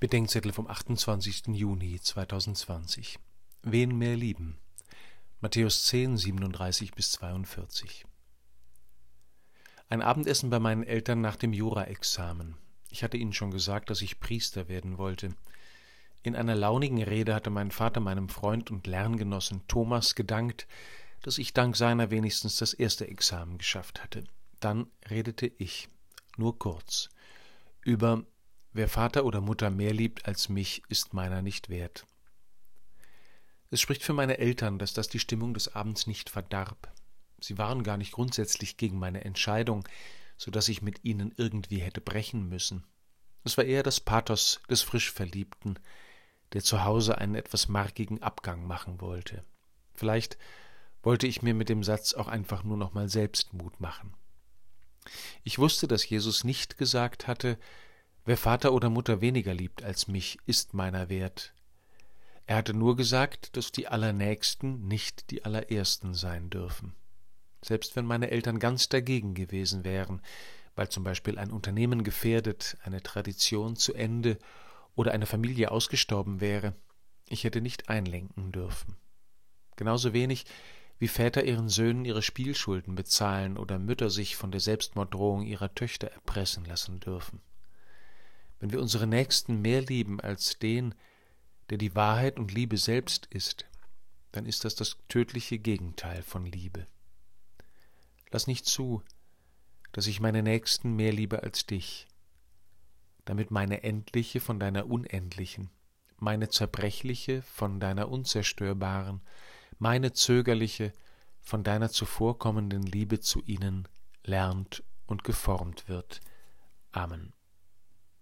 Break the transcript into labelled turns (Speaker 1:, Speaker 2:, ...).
Speaker 1: Bedenkzettel vom 28. Juni 2020. Wen mehr lieben? Matthäus 10, 37 bis 42. Ein Abendessen bei meinen Eltern nach dem Jura-Examen. Ich hatte ihnen schon gesagt, dass ich Priester werden wollte. In einer launigen Rede hatte mein Vater meinem Freund und Lerngenossen Thomas gedankt, dass ich dank seiner wenigstens das erste Examen geschafft hatte. Dann redete ich, nur kurz, über Wer Vater oder Mutter mehr liebt als mich, ist meiner nicht wert. Es spricht für meine Eltern, dass das die Stimmung des Abends nicht verdarb. Sie waren gar nicht grundsätzlich gegen meine Entscheidung, so dass ich mit ihnen irgendwie hätte brechen müssen. Es war eher das Pathos des Frischverliebten, der zu Hause einen etwas markigen Abgang machen wollte. Vielleicht wollte ich mir mit dem Satz auch einfach nur noch mal selbst Mut machen. Ich wusste, dass Jesus nicht gesagt hatte, Wer Vater oder Mutter weniger liebt als mich, ist meiner wert. Er hatte nur gesagt, dass die Allernächsten nicht die Allerersten sein dürfen. Selbst wenn meine Eltern ganz dagegen gewesen wären, weil zum Beispiel ein Unternehmen gefährdet, eine Tradition zu Ende oder eine Familie ausgestorben wäre, ich hätte nicht einlenken dürfen. Genauso wenig wie Väter ihren Söhnen ihre Spielschulden bezahlen oder Mütter sich von der Selbstmorddrohung ihrer Töchter erpressen lassen dürfen wenn wir unsere Nächsten mehr lieben als den, der die Wahrheit und Liebe selbst ist, dann ist das das tödliche Gegenteil von Liebe. Lass nicht zu, dass ich meine Nächsten mehr liebe als dich, damit meine endliche von deiner unendlichen, meine zerbrechliche von deiner unzerstörbaren, meine zögerliche von deiner zuvorkommenden Liebe zu ihnen lernt und geformt wird. Amen.